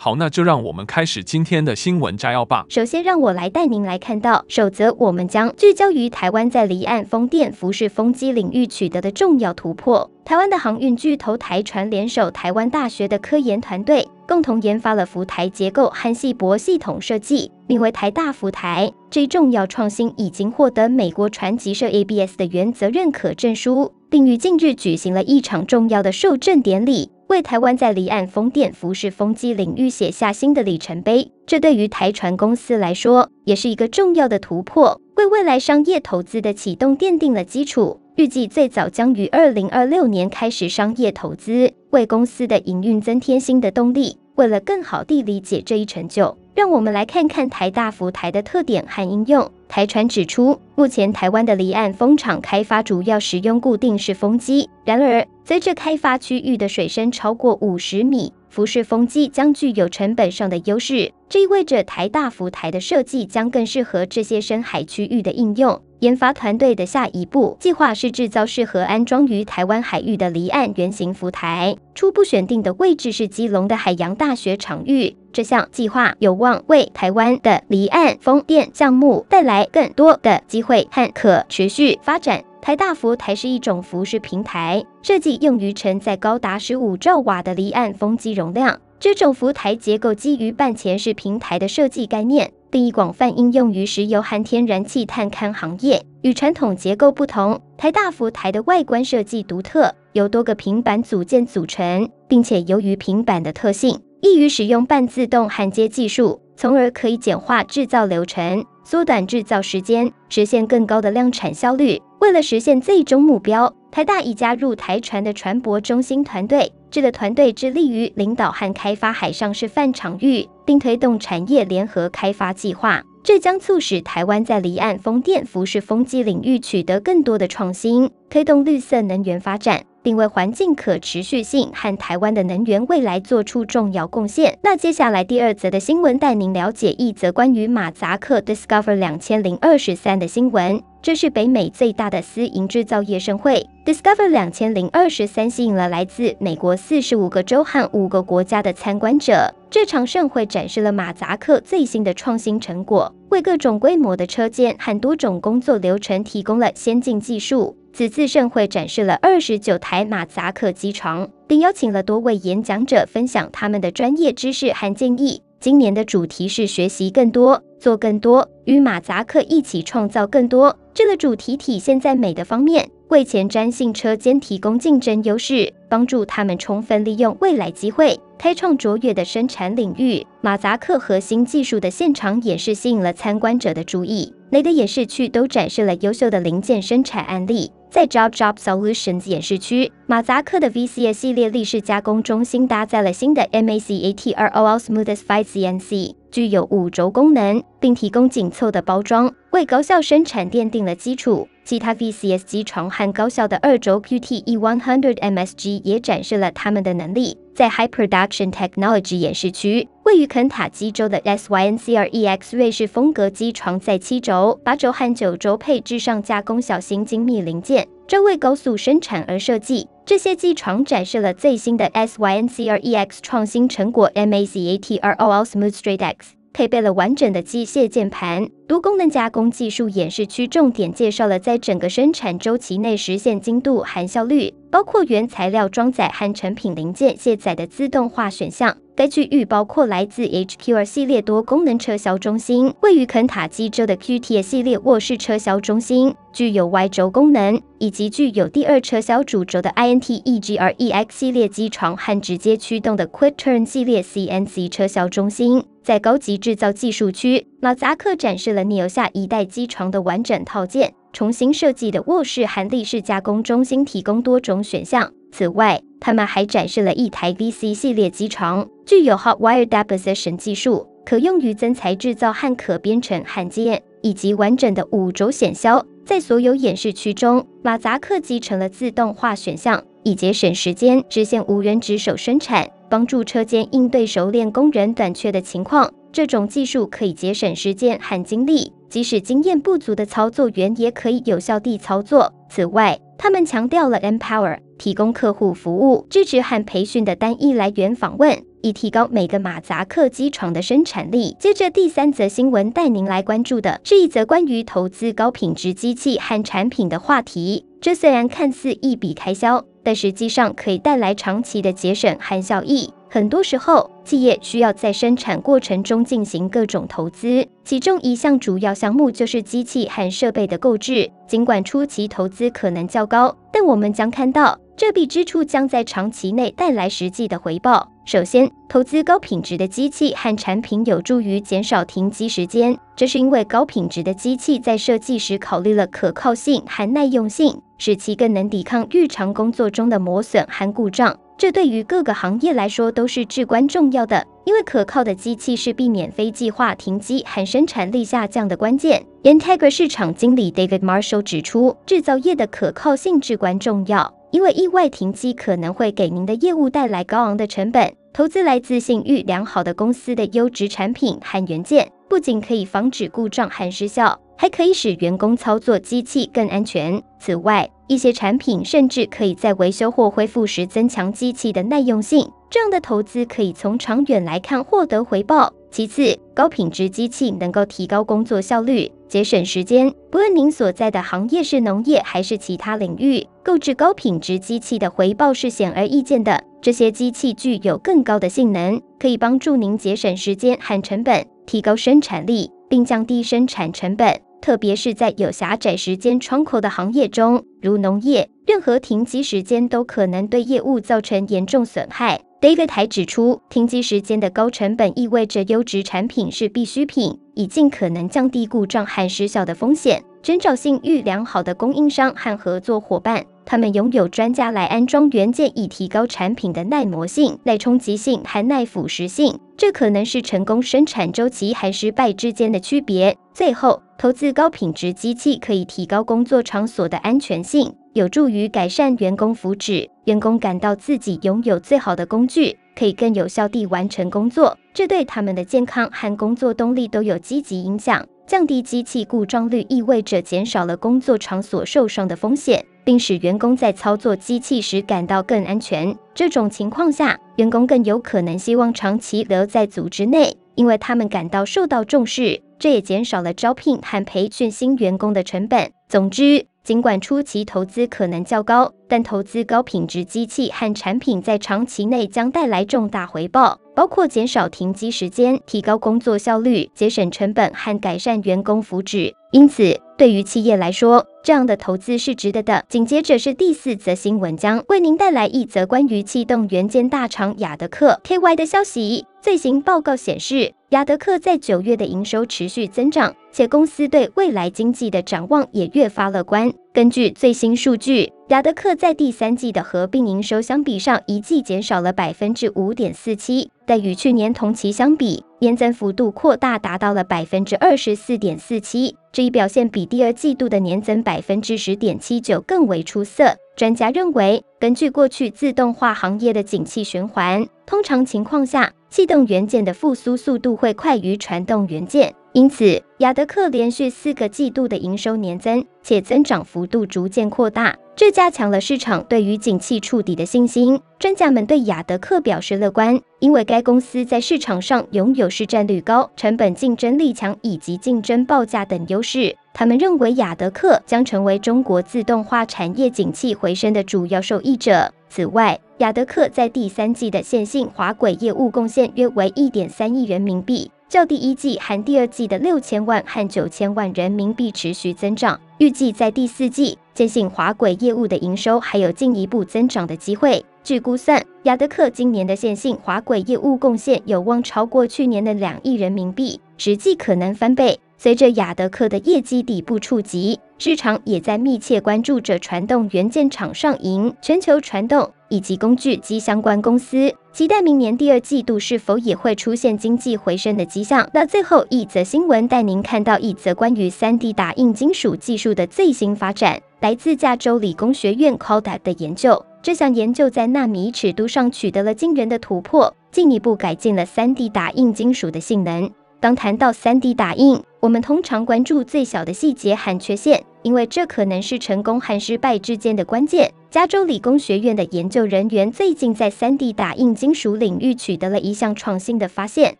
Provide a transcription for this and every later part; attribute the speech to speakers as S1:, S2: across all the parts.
S1: 好，那就让我们开始今天的新闻摘要吧。
S2: 首先，让我来带您来看到首则，我们将聚焦于台湾在离岸风电、浮式风机领域取得的重要突破。台湾的航运巨头台船联手台湾大学的科研团队，共同研发了浮台结构和系泊系统设计，名为台大浮台。这一重要创新已经获得美国船级社 ABS 的原则认可证书，并于近日举行了一场重要的授证典礼。为台湾在离岸风电、浮式风机领域写下新的里程碑，这对于台船公司来说也是一个重要的突破，为未来商业投资的启动奠定了基础。预计最早将于二零二六年开始商业投资，为公司的营运增添新的动力。为了更好地理解这一成就，让我们来看看台大浮台的特点和应用。台船指出，目前台湾的离岸风场开发主要使用固定式风机，然而随着开发区域的水深超过五十米，浮式风机将具有成本上的优势。这意味着台大浮台的设计将更适合这些深海区域的应用。研发团队的下一步计划是制造适合安装于台湾海域的离岸圆形浮台，初步选定的位置是基隆的海洋大学场域。这项计划有望为台湾的离岸风电项目带来更多的机会和可持续发展。台大浮台是一种浮式平台，设计用于承载高达十五兆瓦的离岸风机容量。这种浮台结构基于半潜式平台的设计概念，并已广泛应用于石油和天然气探勘行业。与传统结构不同，台大浮台的外观设计独特，由多个平板组件组成，并且由于平板的特性，易于使用半自动焊接技术，从而可以简化制造流程，缩短制造时间，实现更高的量产效率。为了实现最终目标，台大已加入台船的船舶中心团队。这个团队致力于领导和开发海上示范场域，并推动产业联合开发计划。这将促使台湾在离岸风电、浮式风机领域取得更多的创新，推动绿色能源发展。并为环境可持续性和台湾的能源未来做出重要贡献。那接下来第二则的新闻带您了解一则关于马扎克 Discover 两千零二十三的新闻。这是北美最大的私营制造业盛会 Discover 两千零二十三，吸引了来自美国四十五个州和五个国家的参观者。这场盛会展示了马扎克最新的创新成果，为各种规模的车间和多种工作流程提供了先进技术。此次盛会展示了二十九台马扎克机床，并邀请了多位演讲者分享他们的专业知识和建议。今年的主题是学习更多，做更多，与马扎克一起创造更多。这个主题体现在美的方面，为前瞻性车间提供竞争优势，帮助他们充分利用未来机会，开创卓越的生产领域。马扎克核心技术的现场演示吸引了参观者的注意，每个演示区都展示了优秀的零件生产案例。在 Job Job Solutions 演示区，马扎克的 VCS 系列立式加工中心搭载了新的 MACATROL SmoothesFive CNC，具有五轴功能，并提供紧凑的包装，为高效生产奠定了基础。其他 VCS 机床和高效的二轴 QTE100 MSG 也展示了他们的能力。在 High Production Technology 演示区，位于肯塔基州的 SYNCREX 瑞士风格机床在七轴、八轴和九轴配置上加工小型精密零件，专为高速生产而设计。这些机床展示了最新的 SYNCREX 创新成果 MACATROL SmoothStraight X。配备了完整的机械键盘，多功能加工技术演示区重点介绍了在整个生产周期内实现精度和效率，包括原材料装载和成品零件卸载的自动化选项。该区域包括来自 HQR 系列多功能车销中心，位于肯塔基州的 QT 系列卧室车销中心，具有 Y 轴功能，以及具有第二车销主轴的 INT-EGR-EX 系列机床和直接驱动的 QuickTurn 系列 CNC 车销中心。在高级制造技术区，马扎克展示了 Neo 下一代机床的完整套件，重新设计的卧室和立式加工中心提供多种选项。此外，他们还展示了一台 VC 系列机床，具有 Hot Wire Deposition 技术，可用于增材制造和可编程焊接，以及完整的五轴显肖。在所有演示区中，马扎克集成了自动化选项，以节省时间，实现无人值守生产，帮助车间应对熟练工人短缺的情况。这种技术可以节省时间和精力，即使经验不足的操作员也可以有效地操作。此外，他们强调了 Empower，提供客户服务、支持和培训的单一来源访问，以提高每个马扎克机床的生产力。接着，第三则新闻带您来关注的是一则关于投资高品质机器和产品的话题。这虽然看似一笔开销，但实际上可以带来长期的节省和效益。很多时候，企业需要在生产过程中进行各种投资，其中一项主要项目就是机器和设备的购置。尽管初期投资可能较高，但我们将看到这笔支出将在长期内带来实际的回报。首先，投资高品质的机器和产品有助于减少停机时间，这是因为高品质的机器在设计时考虑了可靠性和耐用性，使其更能抵抗日常工作中的磨损和故障。这对于各个行业来说都是至关重要要的，因为可靠的机器是避免非计划停机和生产力下降的关键。Integra 市场经理 David Marshall 指出，制造业的可靠性至关重要，因为意外停机可能会给您的业务带来高昂的成本。投资来自信誉良好的公司的优质产品和元件，不仅可以防止故障和失效，还可以使员工操作机器更安全。此外，一些产品甚至可以在维修或恢复时增强机器的耐用性，这样的投资可以从长远来看获得回报。其次，高品质机器能够提高工作效率，节省时间。不论您所在的行业是农业还是其他领域，购置高品质机器的回报是显而易见的。这些机器具有更高的性能，可以帮助您节省时间和成本，提高生产力，并降低生产成本。特别是在有狭窄时间窗口的行业中，如农业，任何停机时间都可能对业务造成严重损害。David 还指出，停机时间的高成本意味着优质产品是必需品，以尽可能降低故障和失效的风险。寻找信誉良好的供应商和合作伙伴，他们拥有专家来安装元件，以提高产品的耐磨性、耐冲击性和耐腐蚀性。这可能是成功生产周期和失败之间的区别。最后，投资高品质机器可以提高工作场所的安全性，有助于改善员工福祉。员工感到自己拥有最好的工具，可以更有效地完成工作，这对他们的健康和工作动力都有积极影响。降低机器故障率意味着减少了工作场所受伤的风险，并使员工在操作机器时感到更安全。这种情况下，员工更有可能希望长期留在组织内，因为他们感到受到重视。这也减少了招聘和培训新员工的成本。总之，尽管初期投资可能较高，但投资高品质机器和产品在长期内将带来重大回报，包括减少停机时间、提高工作效率、节省成本和改善员工福祉。因此，对于企业来说，这样的投资是值得的。紧接着是第四则新闻，将为您带来一则关于气动元件大厂亚德客 KY 的消息。最新报告显示，亚德客在九月的营收持续增长，且公司对未来经济的展望也越发乐观。根据最新数据，亚德客在第三季的合并营收相比上一季减少了百分之五点四七，但与去年同期相比，年增幅度扩大达到了百分之二十四点四七。这一表现比第二季度的年增百分之十点七九更为出色。专家认为，根据过去自动化行业的景气循环，通常情况下，气动元件的复苏速度会快于传动元件。因此，亚德客连续四个季度的营收年增，且增长幅度逐渐扩大，这加强了市场对于景气触底的信心。专家们对亚德客表示乐观，因为该公司在市场上拥有市占率高、成本竞争力强以及竞争报价等优势。他们认为亚德客将成为中国自动化产业景气回升的主要受益者。此外，亚德客在第三季的线性滑轨业务贡献约为一点三亿人民币。较第一季和第二季的六千万和九千万人民币持续增长，预计在第四季，线性滑轨业务的营收还有进一步增长的机会。据估算，亚德客今年的线性滑轨业务贡献有望超过去年的两亿人民币，实际可能翻倍。随着亚德客的业绩底部触及，市场也在密切关注着传动元件厂商赢全球传动。以及工具机相关公司，期待明年第二季度是否也会出现经济回升的迹象。那最后一则新闻带您看到一则关于 3D 打印金属技术的最新发展，来自加州理工学院 CALTECH 的研究。这项研究在纳米尺度上取得了惊人的突破，进一步改进了 3D 打印金属的性能。当谈到 3D 打印，我们通常关注最小的细节和缺陷，因为这可能是成功和失败之间的关键。加州理工学院的研究人员最近在 3D 打印金属领域取得了一项创新的发现，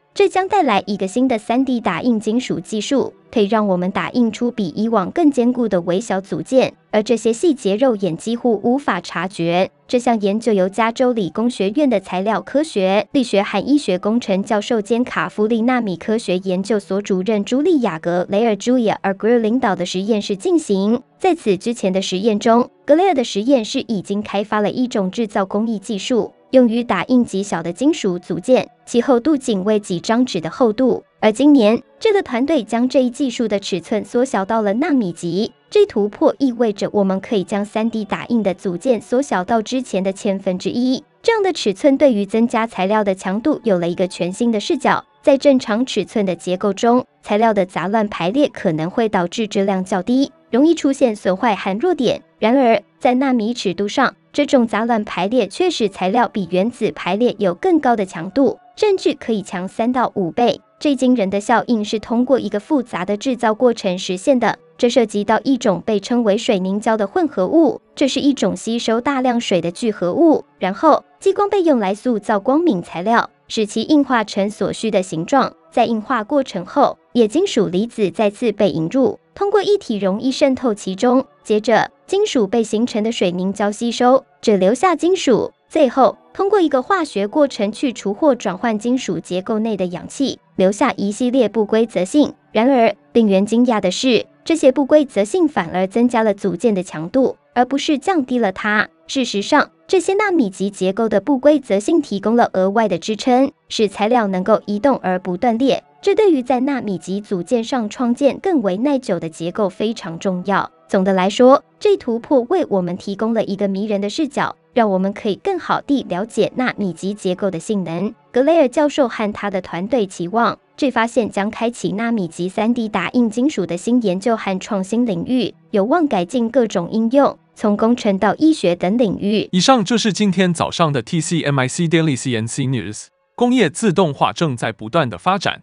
S2: 这将带来一个新的 3D 打印金属技术，可以让我们打印出比以往更坚固的微小组件，而这些细节肉眼几乎无法察觉。这项研究由加州理工学院的材料科学、力学和医学工程教授兼卡夫利纳米科学研究所主任朱莉亚·格雷尔 （Julia Agre） 领导的实验室进行。在此之前的实验中，格雷尔的实验室已经开发了一种制造工艺技术，用于打印极小的金属组件，其厚度仅为几张纸的厚度。而今年，这个团队将这一技术的尺寸缩小到了纳米级。这突破意味着我们可以将 3D 打印的组件缩小到之前的千分之一。这样的尺寸对于增加材料的强度有了一个全新的视角。在正常尺寸的结构中，材料的杂乱排列可能会导致质量较低，容易出现损坏和弱点。然而，在纳米尺度上，这种杂乱排列却使材料比原子排列有更高的强度，甚至可以强三到五倍。最惊人的效应是通过一个复杂的制造过程实现的，这涉及到一种被称为水凝胶的混合物，这是一种吸收大量水的聚合物。然后，激光被用来塑造光敏材料，使其硬化成所需的形状。在硬化过程后，冶金属离子再次被引入，通过液体容易渗透其中。接着，金属被形成的水凝胶吸收，只留下金属。最后，通过一个化学过程去除或转换金属结构内的氧气。留下一系列不规则性。然而，令人惊讶的是，这些不规则性反而增加了组件的强度，而不是降低了它。事实上，这些纳米级结构的不规则性提供了额外的支撑，使材料能够移动而不断裂。这对于在纳米级组件上创建更为耐久的结构非常重要。总的来说，这突破为我们提供了一个迷人的视角。让我们可以更好地了解纳米级结构的性能。格雷尔教授和他的团队期望，这发现将开启纳米级 3D 打印金属的新研究和创新领域，有望改进各种应用，从工程到医学等领域。
S1: 以上就是今天早上的 TCMIC Daily CNC News。工业自动化正在不断的发展，